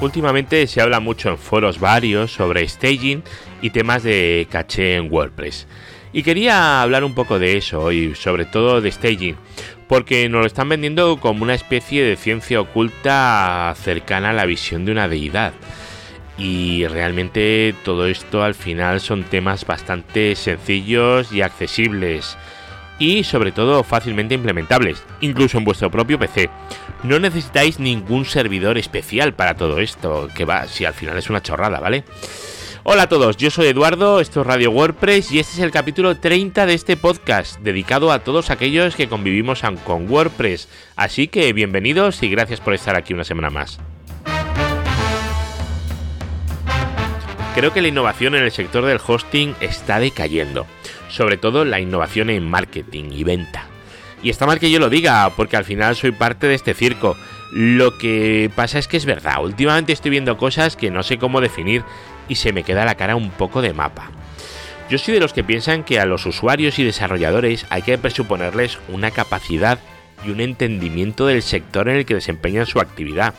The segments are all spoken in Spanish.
Últimamente se habla mucho en foros varios sobre staging y temas de caché en WordPress. Y quería hablar un poco de eso hoy, sobre todo de staging, porque nos lo están vendiendo como una especie de ciencia oculta cercana a la visión de una deidad. Y realmente todo esto al final son temas bastante sencillos y accesibles y sobre todo fácilmente implementables, incluso en vuestro propio PC. No necesitáis ningún servidor especial para todo esto, que va, si al final es una chorrada, ¿vale? Hola a todos, yo soy Eduardo, esto es Radio WordPress y este es el capítulo 30 de este podcast, dedicado a todos aquellos que convivimos con WordPress. Así que bienvenidos y gracias por estar aquí una semana más. Creo que la innovación en el sector del hosting está decayendo sobre todo la innovación en marketing y venta. Y está mal que yo lo diga, porque al final soy parte de este circo. Lo que pasa es que es verdad, últimamente estoy viendo cosas que no sé cómo definir y se me queda la cara un poco de mapa. Yo soy de los que piensan que a los usuarios y desarrolladores hay que presuponerles una capacidad y un entendimiento del sector en el que desempeñan su actividad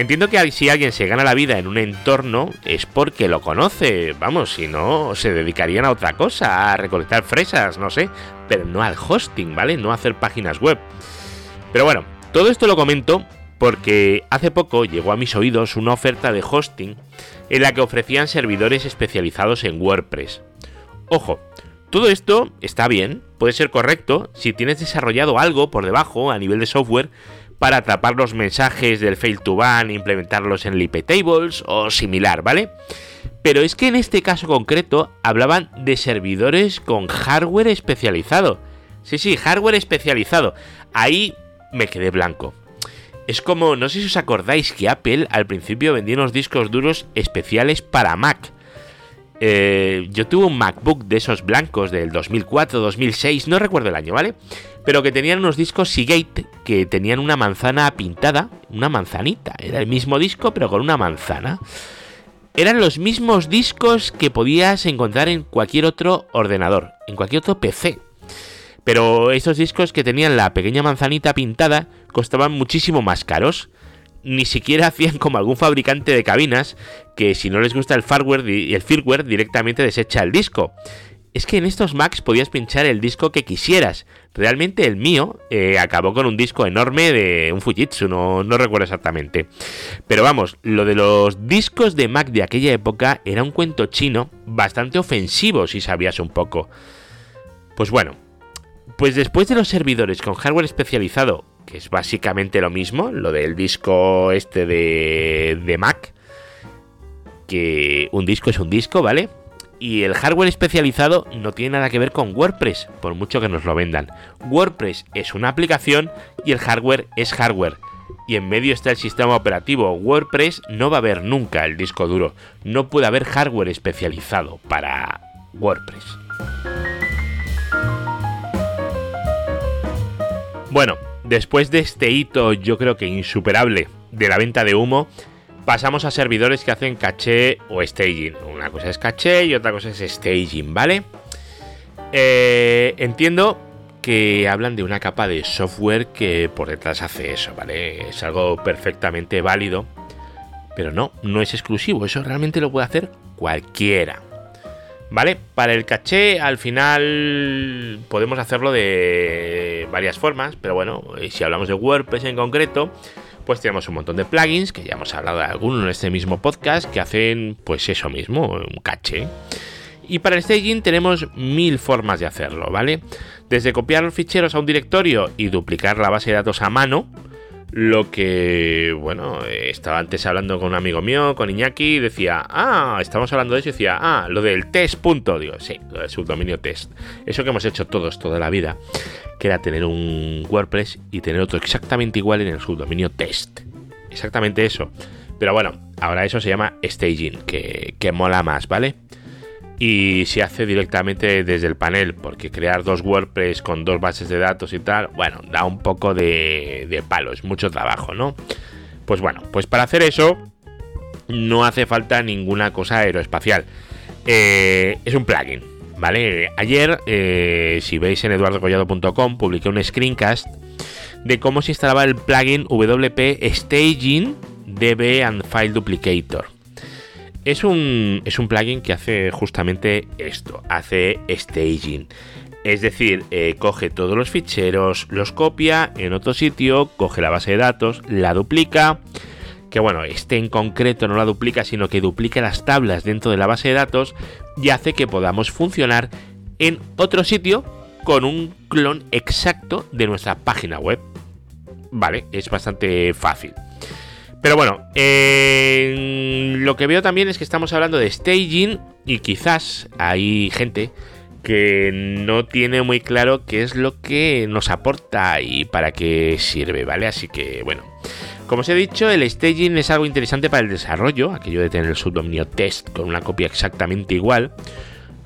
Entiendo que si alguien se gana la vida en un entorno es porque lo conoce, vamos, si no se dedicarían a otra cosa, a recolectar fresas, no sé, pero no al hosting, ¿vale? No a hacer páginas web. Pero bueno, todo esto lo comento porque hace poco llegó a mis oídos una oferta de hosting en la que ofrecían servidores especializados en WordPress. Ojo, todo esto está bien, puede ser correcto si tienes desarrollado algo por debajo a nivel de software para atrapar los mensajes del fail to ban, implementarlos en IP tables o similar, ¿vale? Pero es que en este caso concreto hablaban de servidores con hardware especializado. Sí, sí, hardware especializado. Ahí me quedé blanco. Es como, no sé si os acordáis que Apple al principio vendía unos discos duros especiales para Mac. Eh, yo tuve un MacBook de esos blancos del 2004, 2006, no recuerdo el año, ¿vale? Pero que tenían unos discos Seagate que tenían una manzana pintada, una manzanita, era el mismo disco pero con una manzana. Eran los mismos discos que podías encontrar en cualquier otro ordenador, en cualquier otro PC. Pero estos discos que tenían la pequeña manzanita pintada costaban muchísimo más caros. Ni siquiera hacían como algún fabricante de cabinas que si no les gusta el firmware, el firmware directamente desecha el disco es que en estos Macs podías pinchar el disco que quisieras. Realmente el mío eh, acabó con un disco enorme de un Fujitsu, no, no recuerdo exactamente. Pero vamos, lo de los discos de Mac de aquella época era un cuento chino bastante ofensivo si sabías un poco. Pues bueno, pues después de los servidores con hardware especializado, que es básicamente lo mismo, lo del disco este de, de Mac, que un disco es un disco, ¿vale? Y el hardware especializado no tiene nada que ver con WordPress, por mucho que nos lo vendan. WordPress es una aplicación y el hardware es hardware. Y en medio está el sistema operativo. WordPress no va a haber nunca el disco duro. No puede haber hardware especializado para WordPress. Bueno, después de este hito yo creo que insuperable de la venta de humo, pasamos a servidores que hacen caché o staging. Una cosa es caché y otra cosa es staging, ¿vale? Eh, entiendo que hablan de una capa de software que por detrás hace eso, ¿vale? Es algo perfectamente válido, pero no, no es exclusivo, eso realmente lo puede hacer cualquiera. ¿Vale? Para el caché al final podemos hacerlo de varias formas, pero bueno, si hablamos de WordPress en concreto, pues tenemos un montón de plugins, que ya hemos hablado de algunos en este mismo podcast, que hacen pues eso mismo, un caché. Y para el staging tenemos mil formas de hacerlo, ¿vale? Desde copiar los ficheros a un directorio y duplicar la base de datos a mano, lo que, bueno, estaba antes hablando con un amigo mío, con Iñaki, y decía, ah, estamos hablando de eso, y decía, ah, lo del test. Punto. Digo, sí, lo del subdominio test. Eso que hemos hecho todos toda la vida, que era tener un WordPress y tener otro exactamente igual en el subdominio test. Exactamente eso. Pero bueno, ahora eso se llama staging, que, que mola más, ¿vale? Y se hace directamente desde el panel, porque crear dos WordPress con dos bases de datos y tal, bueno, da un poco de, de palo, es mucho trabajo, ¿no? Pues bueno, pues para hacer eso no hace falta ninguna cosa aeroespacial. Eh, es un plugin, ¿vale? Ayer, eh, si veis en eduardocollado.com, publiqué un screencast de cómo se instalaba el plugin WP Staging DB and File Duplicator. Es un, es un plugin que hace justamente esto, hace staging. Es decir, eh, coge todos los ficheros, los copia en otro sitio, coge la base de datos, la duplica, que bueno, este en concreto no la duplica, sino que duplica las tablas dentro de la base de datos y hace que podamos funcionar en otro sitio con un clon exacto de nuestra página web. Vale, es bastante fácil. Pero bueno, lo que veo también es que estamos hablando de staging y quizás hay gente que no tiene muy claro qué es lo que nos aporta y para qué sirve, ¿vale? Así que bueno, como os he dicho, el staging es algo interesante para el desarrollo, aquello de tener el subdominio test con una copia exactamente igual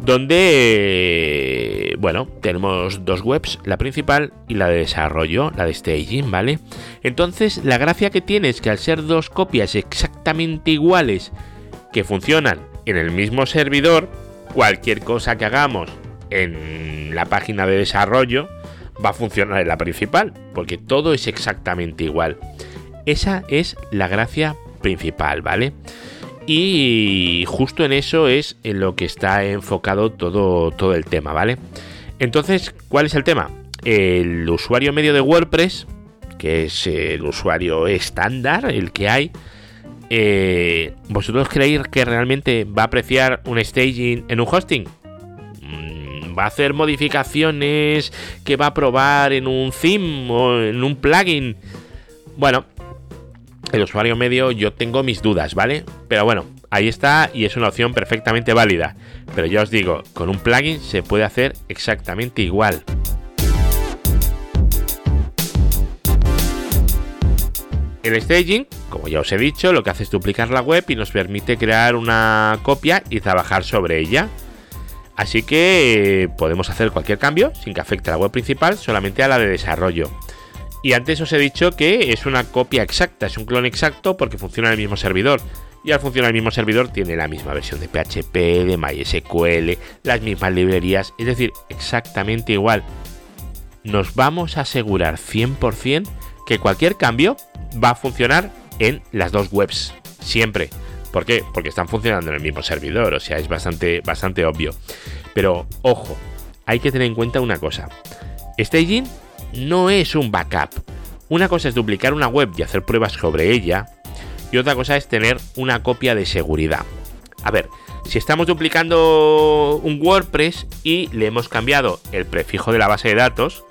donde, bueno, tenemos dos webs, la principal y la de desarrollo, la de staging, ¿vale? Entonces, la gracia que tiene es que al ser dos copias exactamente iguales que funcionan en el mismo servidor, cualquier cosa que hagamos en la página de desarrollo va a funcionar en la principal, porque todo es exactamente igual. Esa es la gracia principal, ¿vale? Y justo en eso es en lo que está enfocado todo, todo el tema, ¿vale? Entonces, ¿cuál es el tema? El usuario medio de WordPress, que es el usuario estándar, el que hay, eh, ¿vosotros creéis que realmente va a apreciar un staging en un hosting? Mm, ¿Va a hacer modificaciones que va a probar en un theme o en un plugin? Bueno, el usuario medio yo tengo mis dudas, ¿vale? Pero bueno, ahí está y es una opción perfectamente válida. Pero ya os digo, con un plugin se puede hacer exactamente igual. El staging, como ya os he dicho, lo que hace es duplicar la web y nos permite crear una copia y trabajar sobre ella. Así que eh, podemos hacer cualquier cambio sin que afecte a la web principal, solamente a la de desarrollo. Y antes os he dicho que es una copia exacta, es un clon exacto porque funciona en el mismo servidor. Y al funcionar el mismo servidor tiene la misma versión de PHP, de MySQL, las mismas librerías, es decir, exactamente igual. Nos vamos a asegurar 100% que cualquier cambio va a funcionar en las dos webs, siempre. ¿Por qué? Porque están funcionando en el mismo servidor, o sea, es bastante, bastante obvio. Pero ojo, hay que tener en cuenta una cosa. Staging no es un backup. Una cosa es duplicar una web y hacer pruebas sobre ella, y otra cosa es tener una copia de seguridad. A ver, si estamos duplicando un WordPress y le hemos cambiado el prefijo de la base de datos,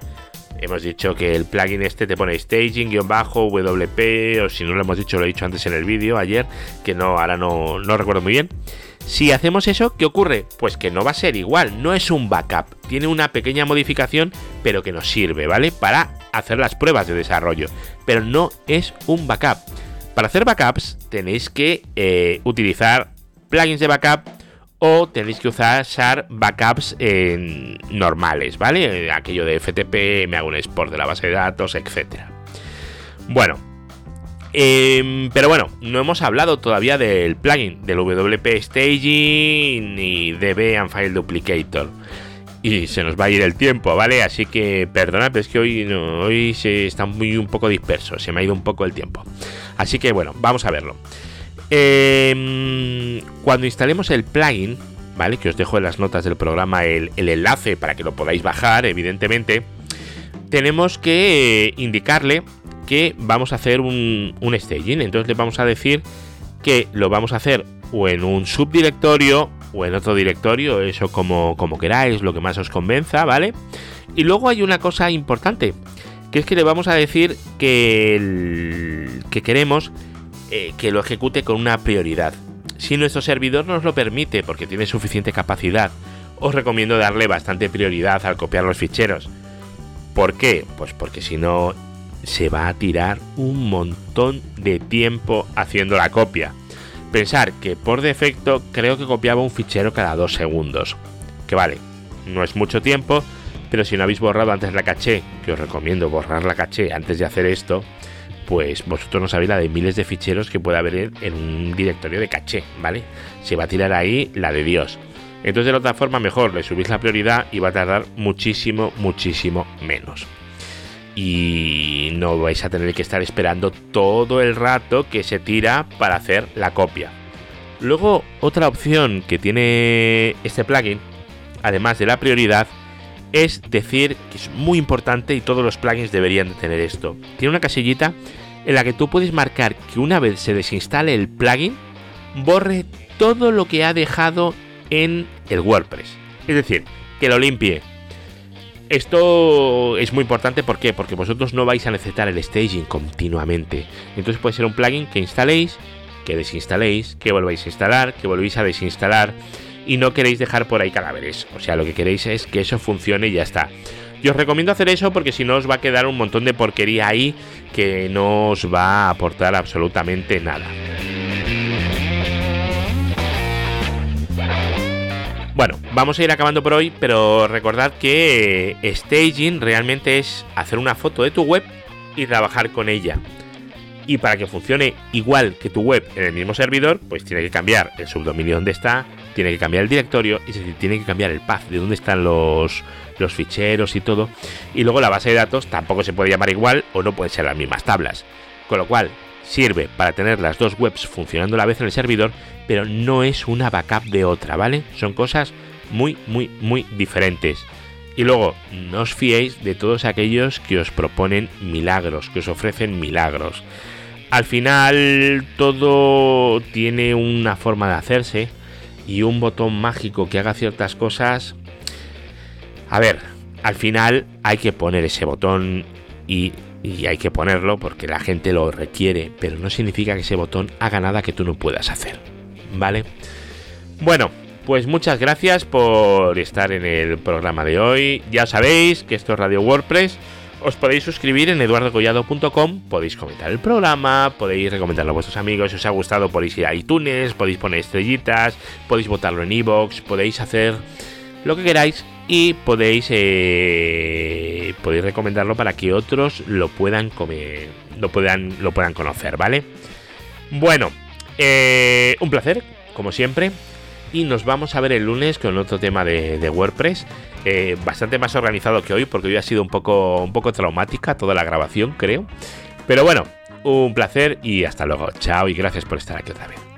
hemos dicho que el plugin este te pone staging-wp, o si no lo hemos dicho, lo he dicho antes en el vídeo ayer, que no, ahora no, no recuerdo muy bien. Si hacemos eso, ¿qué ocurre? Pues que no va a ser igual, no es un backup, tiene una pequeña modificación, pero que nos sirve, ¿vale? Para hacer las pruebas de desarrollo, pero no es un backup. Para hacer backups tenéis que eh, utilizar plugins de backup o tenéis que usar backups normales, ¿vale? Aquello de FTP, me hago un export de la base de datos, etc. Bueno, Em, pero bueno, no hemos hablado todavía del plugin, del WP Staging ni DB and File Duplicator. Y se nos va a ir el tiempo, ¿vale? Así que perdonad, pero es que hoy, hoy se está muy un poco disperso, se me ha ido un poco el tiempo. Así que bueno, vamos a verlo. Em, cuando instalemos el plugin, ¿vale? Que os dejo en las notas del programa el, el enlace para que lo podáis bajar, evidentemente. Tenemos que indicarle que vamos a hacer un, staging. Entonces le vamos a decir que lo vamos a hacer o en un subdirectorio o en otro directorio, eso como, como queráis, lo que más os convenza, ¿vale? Y luego hay una cosa importante, que es que le vamos a decir que, que queremos eh, que lo ejecute con una prioridad. Si nuestro servidor nos lo permite, porque tiene suficiente capacidad, os recomiendo darle bastante prioridad al copiar los ficheros. ¿Por qué? Pues porque si no se va a tirar un montón de tiempo haciendo la copia. Pensar que por defecto creo que copiaba un fichero cada dos segundos. Que vale, no es mucho tiempo, pero si no habéis borrado antes la caché, que os recomiendo borrar la caché antes de hacer esto, pues vosotros no sabéis la de miles de ficheros que puede haber en un directorio de caché, ¿vale? Se va a tirar ahí la de Dios. Entonces de otra forma mejor, le subís la prioridad y va a tardar muchísimo, muchísimo menos. Y no vais a tener que estar esperando todo el rato que se tira para hacer la copia. Luego, otra opción que tiene este plugin, además de la prioridad, es decir que es muy importante y todos los plugins deberían de tener esto. Tiene una casillita en la que tú puedes marcar que una vez se desinstale el plugin, borre todo lo que ha dejado en el WordPress. Es decir, que lo limpie. Esto es muy importante ¿por qué? porque vosotros no vais a necesitar el staging continuamente. Entonces puede ser un plugin que instaléis, que desinstaléis, que volváis a instalar, que volvéis a desinstalar y no queréis dejar por ahí cadáveres. O sea, lo que queréis es que eso funcione y ya está. Yo os recomiendo hacer eso porque si no os va a quedar un montón de porquería ahí que no os va a aportar absolutamente nada. Bueno, vamos a ir acabando por hoy, pero recordad que staging realmente es hacer una foto de tu web y trabajar con ella. Y para que funcione igual que tu web en el mismo servidor, pues tiene que cambiar el subdominio donde está, tiene que cambiar el directorio, es decir, tiene que cambiar el path de dónde están los, los ficheros y todo. Y luego la base de datos tampoco se puede llamar igual o no pueden ser las mismas tablas. Con lo cual, sirve para tener las dos webs funcionando a la vez en el servidor, pero no es una backup de otra, ¿vale? Son cosas muy, muy, muy diferentes. Y luego, no os fiéis de todos aquellos que os proponen milagros, que os ofrecen milagros. Al final todo tiene una forma de hacerse y un botón mágico que haga ciertas cosas. A ver, al final hay que poner ese botón y, hay que ponerlo porque la gente lo requiere, pero no significa que ese botón haga nada que tú no puedas hacer. ¿Vale? Bueno, pues muchas gracias por estar en el programa de hoy. Ya sabéis que esto es Radio WordPress os podéis suscribir en eduardocollado.com, podéis comentar el programa, podéis recomendarlo a vuestros amigos, si os ha gustado podéis ir a iTunes, podéis poner estrellitas, podéis votarlo en iVoox, podéis hacer lo que queráis y podéis eh, podéis recomendarlo para que otros lo puedan comer, lo puedan lo puedan conocer, ¿vale? Bueno, eh, un placer, como siempre, y nos vamos a ver el lunes con otro tema de WordPress. Eh, bastante más organizado que hoy, porque hoy ha sido un poco, un poco traumática toda la grabación, creo. Pero bueno, un placer y hasta luego. Chao y gracias por estar aquí otra vez.